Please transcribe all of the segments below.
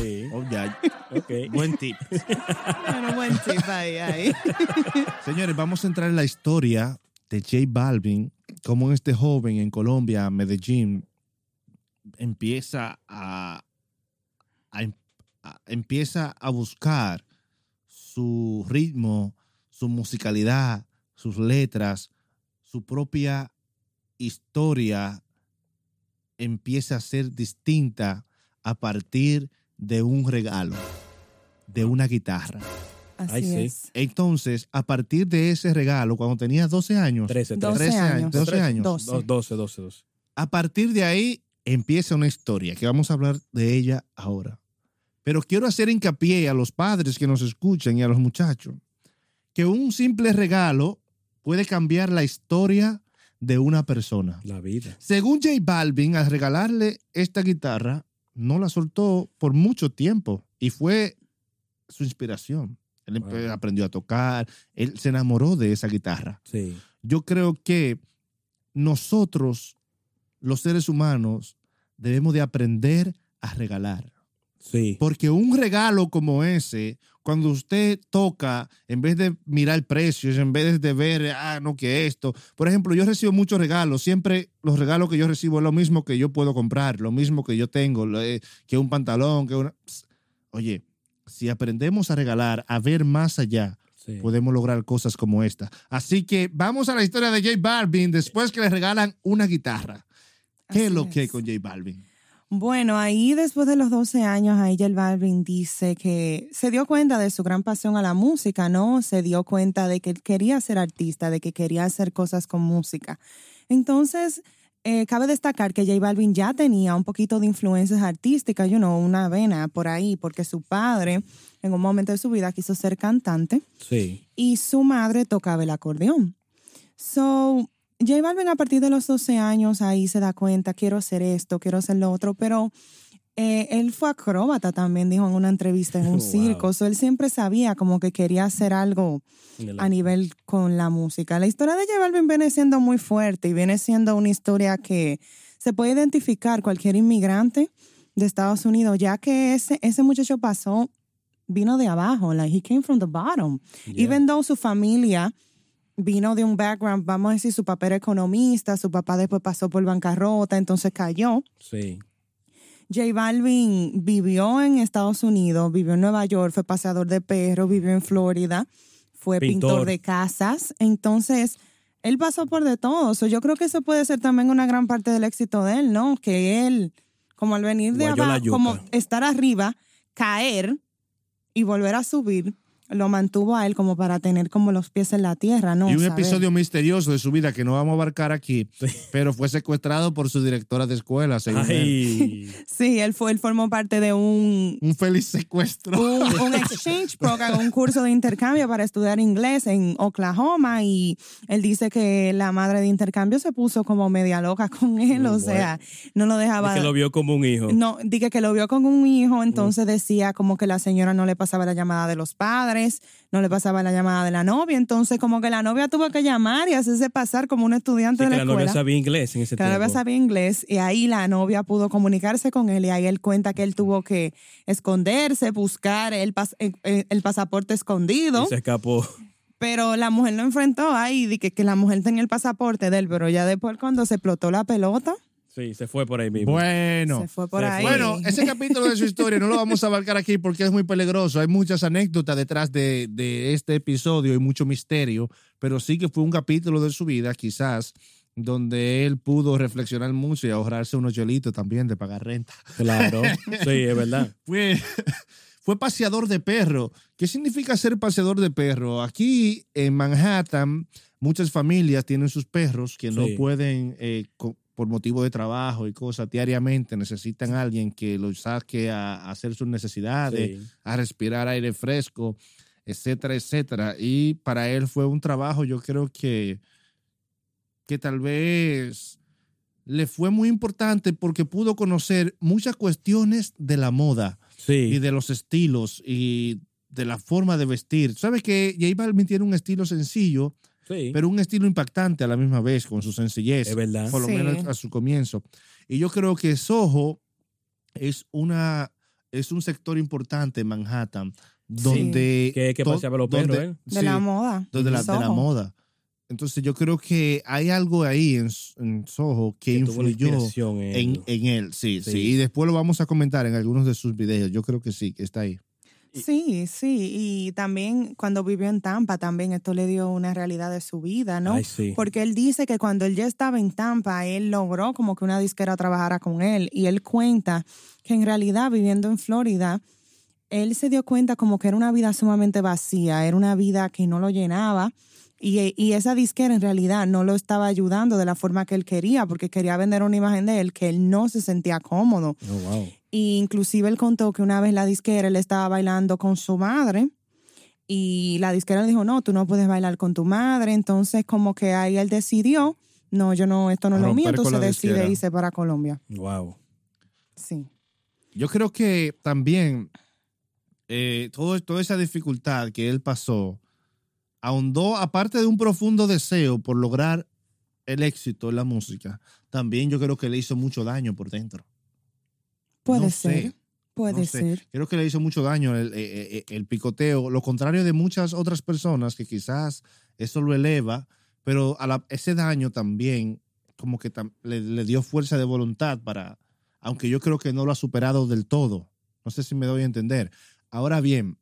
Sí. Oh, ya. Buen tip. Bueno, buen tip ahí, ahí. Señores, vamos a entrar en la historia de J Balvin, cómo este joven en Colombia, Medellín, empieza a, a- a- empieza a buscar su ritmo, su musicalidad, sus letras, su propia historia empieza a ser distinta a partir de un regalo, de una guitarra. Así es. Entonces, a partir de ese regalo, cuando tenía 12 años, 13, 12 13. 13 años, 12 Trece. años, Doce. 12, 12, 12. a partir de ahí empieza una historia que vamos a hablar de ella ahora. Pero quiero hacer hincapié a los padres que nos escuchan y a los muchachos que un simple regalo puede cambiar la historia de una persona. La vida. Según J Balvin, al regalarle esta guitarra, no la soltó por mucho tiempo y fue su inspiración. Él Wow. aprendió a tocar, él se enamoró de esa guitarra. Sí. Yo creo que nosotros, los seres humanos, debemos de aprender a regalar. Sí. Porque un regalo como ese, cuando usted toca, en vez de mirar precios, en vez de ver, ah, no, que esto. Por ejemplo, yo recibo muchos regalos. Siempre los regalos que yo recibo es lo mismo que yo puedo comprar, lo mismo que yo tengo, eh, que un pantalón, que una... Oye, si aprendemos a regalar, a ver más allá, sí. podemos lograr cosas como esta. Así que vamos a la historia de J Balvin después que le regalan una guitarra. ¿Qué es Así lo que hay es. con J Balvin? Bueno, ahí después de los 12 años, J Balvin dice que se dio cuenta de su gran pasión a la música, ¿no? Se dio cuenta de que él quería ser artista, de que quería hacer cosas con música. Entonces, eh, cabe destacar que J Balvin ya tenía un poquito de influencias artísticas, you know, una vena por ahí, porque su padre en un momento de su vida quiso ser cantante Sí. y su madre tocaba el acordeón. So, J Balvin a partir de los 12 años ahí se da cuenta, quiero hacer esto, quiero hacer lo otro, pero eh, él fue acróbata también, dijo en una entrevista en un Wow. circo. So, él siempre sabía como que quería hacer algo a nivel con la música. La historia de J Balvin viene siendo muy fuerte y viene siendo una historia que se puede identificar cualquier inmigrante de Estados Unidos, ya que ese, ese muchacho pasó, vino de abajo, like he came from the bottom. Yeah. Even though su familia vino de un background, vamos a decir, su papá era economista, su papá después pasó por bancarrota, entonces cayó. Sí. J Balvin vivió en Estados Unidos, vivió en Nueva York, fue paseador de perros, vivió en Florida, fue pintor, Pintor. de casas. Entonces, él pasó por de todo. So, yo creo que eso puede ser también una gran parte del éxito de él, ¿no? Que él, como al venir de abajo, como estar arriba, caer y volver a subir, lo mantuvo a él como para tener como los pies en la tierra, ¿no? y un episodio misterioso de su vida que no vamos a abarcar aquí, pero fue secuestrado por su directora de escuela, según él. Sí, él, fue, él formó parte de un, Un feliz secuestro. un, un exchange program, un curso de intercambio para estudiar inglés en Oklahoma y él dice que la madre de intercambio se puso como media loca con él, Muy o sea, no lo dejaba... que lo vio como un hijo. No, dije que lo vio con un hijo, entonces decía como que la señora no le pasaba la llamada de los padres, no le pasaba la llamada de la novia, entonces como que la novia tuvo que llamar y hacerse pasar como un estudiante Sí, de que la la novia escuela. sabía inglés en ese Que la novia sabía inglés y ahí la novia pudo comunicarse con él y ahí él cuenta que él tuvo que esconderse, buscar el, pas- el, el pasaporte escondido, Y se escapó. pero la mujer lo enfrentó ahí, que, que la mujer tenía el pasaporte de él, pero ya después cuando se explotó la pelota, Sí, se fue por ahí mismo. Bueno. se fue por se ahí. Bueno, ese capítulo de su historia no lo vamos a abarcar aquí porque es muy peligroso. Hay muchas anécdotas detrás de, de este episodio y mucho misterio, pero sí que fue un capítulo de su vida, quizás, donde él pudo reflexionar mucho y ahorrarse unos chelitos también de pagar renta. Claro. Sí, es verdad. Fue, fue paseador de perro. ¿Qué significa ser paseador de perro? Aquí en Manhattan, muchas familias tienen sus perros que no Sí. pueden, eh, co- por motivo de trabajo y cosas, diariamente necesitan a alguien que los saque a, a hacer sus necesidades, Sí. a respirar aire fresco, etcétera, etcétera. Y para él fue un trabajo, yo creo que, que tal vez le fue muy importante porque pudo conocer muchas cuestiones de la moda y de los estilos y de la forma de vestir. ¿Sabes que J Balvin tiene un estilo sencillo, Sí. pero un estilo impactante a la misma vez con su sencillez? Es verdad. Por lo Sí. menos a su comienzo. Y yo creo que Soho es una es un sector importante en Manhattan donde... Que, que to- paseaba los donde- perros, ¿eh? De sí, la moda. donde la, de la Soho. moda. Entonces yo creo que hay algo ahí en, en Soho que, Que influyó en en, él. en él. Sí, sí, Sí. Y después lo vamos a comentar en algunos de sus videos. Yo creo que sí, que está ahí. Sí, sí. Y también cuando vivió en Tampa, también esto le dio una realidad de su vida, ¿no? Ay, sí. Porque él dice que cuando él ya estaba en Tampa, él logró como que una disquera trabajara con él. Y él cuenta que en realidad viviendo en Florida, él se dio cuenta como que era una vida sumamente vacía, era una vida que no lo llenaba. Y, y esa disquera en realidad no lo estaba ayudando de la forma que él quería, porque quería vender una imagen de él que él no se sentía cómodo. Oh, wow. Y inclusive él contó que una vez la disquera él estaba bailando con su madre y la disquera le dijo, no, tú no puedes bailar con tu madre. Entonces como que ahí él decidió, no, yo no, esto no es lo mío, entonces decide disquera. irse para Colombia. Wow. Sí. Yo creo que también eh, todo, toda esa dificultad que él pasó ahondó, aparte de un profundo deseo por lograr el éxito en la música, también yo creo que le hizo mucho daño por dentro. Puede No ser, sé, puede no sé. ser. Creo que le hizo mucho daño el, eh, eh, el picoteo, lo contrario de muchas otras personas que quizás eso lo eleva, pero a la- ese daño también como que tam- le, le dio fuerza de voluntad para, aunque yo creo que no lo ha superado del todo. No sé si me doy a entender. Ahora bien,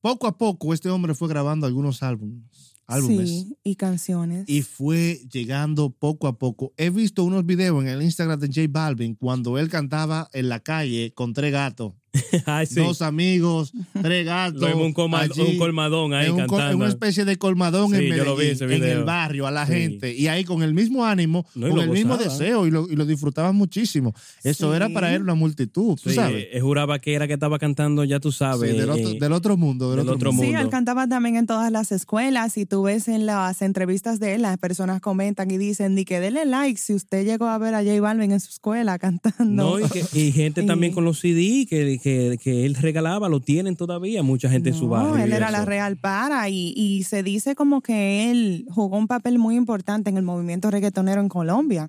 poco a poco este hombre fue grabando algunos álbumes, álbumes Sí, y canciones. y fue llegando poco a poco. He visto unos videos en el Instagram de J Balvin cuando él cantaba en la calle con tres gatos, Ay, sí. dos amigos, tres gatos. Un, coma- allí, un colmadón ahí en, un col- en cantando. una especie de colmadón Sí, en yo lo vi Medellín, en el barrio, a la Sí. gente. Y ahí con el mismo ánimo, No, con el mismo deseo, y lo, y lo disfrutaban muchísimo. Eso Sí. era para él una multitud, tú Sí, sabes. eh, juraba que era que estaba cantando, ya tú Sí, sabes. del, otro, eh, del otro mundo, del, del otro, otro mundo. Sí, mundo. él cantaba también en todas las escuelas y tú ves en las entrevistas de él, las personas comentan y dicen, di que dele like si usted llegó a ver a J Balvin en su escuela cantando. No, y, que- y gente también con los CD que, que, que él regalaba, lo tienen todavía mucha gente en su No, barrio. él era la real para y, y se dice como que él jugó un papel muy importante en el movimiento reggaetonero en Colombia,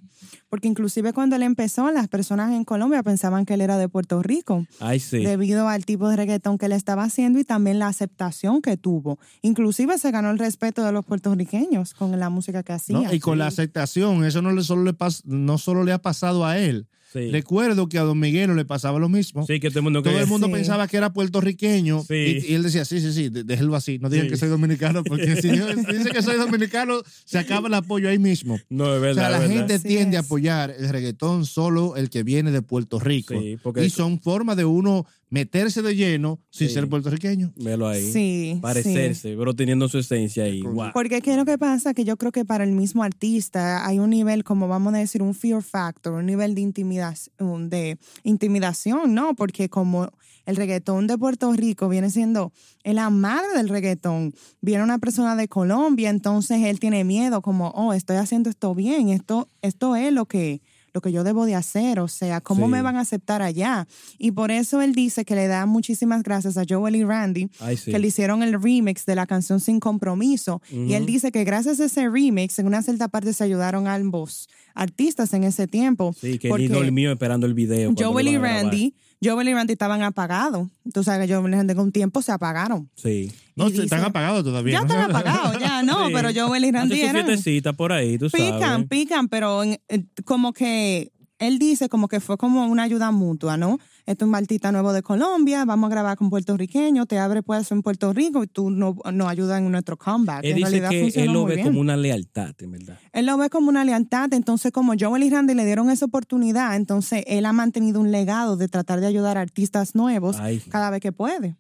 porque inclusive cuando él empezó, las personas en Colombia pensaban que él era de Puerto Rico, Ay, sí. debido al tipo de reggaetón que él estaba haciendo y también la aceptación que tuvo. Inclusive se ganó el respeto de los puertorriqueños con la música que hacía. ¿no? Y con la aceptación, eso no, le solo le pas- no solo le ha pasado a él. Sí. Recuerdo que a Don Miguelo le pasaba lo mismo. Sí, que todo el mundo Todo el mundo Sí. pensaba que era puertorriqueño Sí. y, y él decía, sí, sí, sí, déjelo así, no digan Sí. que soy dominicano porque si yo- dice que soy dominicano, se acaba el apoyo ahí mismo. No, es O verdad. sea, la verdad. gente Así tiende a apoyar el reggaetón solo el que viene de Puerto Rico. Sí, porque- y son formas de uno meterse de lleno sin Sí. ser puertorriqueño. Velo ahí. Sí, Parecerse, pero teniendo su esencia ahí. Porque qué es lo que pasa que yo creo que para el mismo artista hay un nivel, como vamos a decir, un fear factor, un nivel de intimidación, de intimidación, ¿no? Porque como el reggaetón de Puerto Rico viene siendo la madre del reggaetón, viene una persona de Colombia, entonces él tiene miedo, como, oh, estoy haciendo esto bien, esto, esto es lo que lo que yo debo de hacer, o sea, cómo Sí. me van a aceptar allá. Y por eso él dice que le da muchísimas gracias a Joel y Randy, Ay, sí. que le hicieron el remix de la canción Sin Compromiso. Y él dice que gracias a ese remix, en una cierta parte se ayudaron a ambos artistas en ese tiempo. Sí, que porque ni dormió esperando el video. Joel y. Randy, Joel y Randy estaban apagados. Tú sabes que Joel y Randy con tiempo se apagaron. Sí. No, están apagados todavía. Ya ¿no? están apagados, ya no, Sí. pero Joel y Randy eran... fiestecita por ahí, tú Pican, sabes. pican, pero en- en- como que él dice como que fue como una ayuda mutua, ¿no? Esto es un artista nuevo de Colombia, vamos a grabar con puertorriqueños, te abre puesto en Puerto Rico y tú no- nos ayudas en nuestro comeback. Él en dice realidad que él lo ve bien. como una lealtad, en verdad. Él lo ve como una lealtad, entonces como Joel y Randy le dieron esa oportunidad, entonces él ha mantenido un legado de tratar de ayudar a artistas nuevos Ay. cada vez que puede.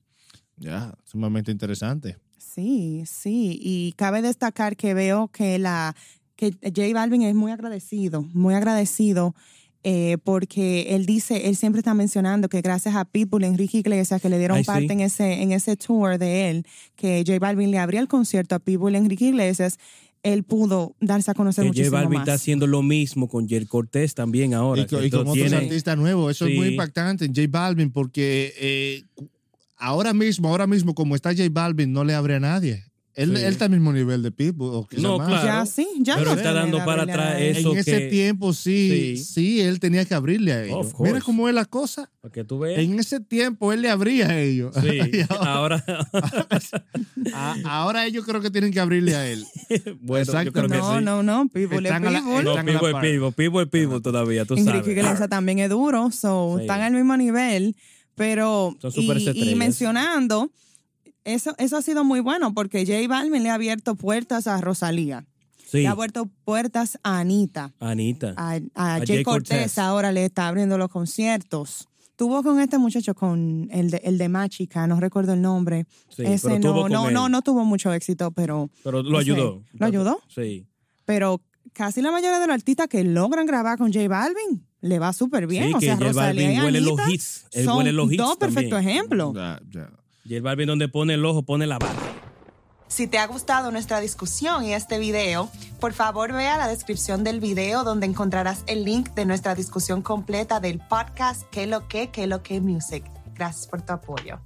Ya, sumamente interesante. Sí, sí, y cabe destacar que veo que la que J Balvin es muy agradecido, muy agradecido eh, porque él dice, él siempre está mencionando que gracias a Pitbull y Enrique Iglesias que le dieron Ay, sí. parte en ese en ese tour de él, que J Balvin le abría el concierto a Pitbull y Enrique Iglesias, él pudo darse a conocer Que J muchísimo Balvin más. está haciendo lo mismo con Jer Cortés también ahora. y, con, que y con otros tiene- artistas nuevos. Eso es muy Sí. impactante en J Balvin porque eh, ahora mismo, ahora mismo como está J Balvin, no le abre a nadie. Él, Sí. él está al mismo nivel de Pitbull. O No, más. claro. Ya sí, ya Pero no está dando para atrás eso En ese que- tiempo sí, Sí. sí, él tenía que abrirle a ellos. Mira cómo es la cosa. Para que tú veas. En ese tiempo él le abría a ellos. Sí, ahora, ahora. a- ahora ellos creo que tienen que abrirle a él. bueno, yo Exacto. creo que No, sí. no, no, Pitbull es Pitbull. No, Pivo es. Pivo, Pivo es Pivo todavía, tú Enrique sabes. Iglesias también es duro, so, Sí. están al mismo nivel, pero Son y, súper y mencionando, eso, eso ha sido muy bueno porque J Balvin le ha abierto puertas a Rosalía, Sí, le ha abierto puertas a Anita, Anita. a, a A Jay Jay Cortés Cortés. ahora le está abriendo los conciertos. Tuvo con este muchacho, con el de, el de Máchica, no recuerdo el nombre. Sí, Ese pero tuvo no, con no, él. no, no tuvo mucho éxito, pero, Pero lo ese- ayudó. ¿Lo ayudó? Sí. pero casi la mayoría de los artistas que logran grabar con J Balvin le va súper bien. Sí, o que sea, J Rosalía Balvin y huele los Anita hits. Él son huele los hits dos perfectos ejemplos. Ya, ya. Y el Balvin donde pone el ojo, pone la bala. Si te ha gustado nuestra discusión y este video, por favor ve a la descripción del video donde encontrarás el link de nuestra discusión completa del podcast ¿Qué lo que, qué lo que music? Gracias por tu apoyo.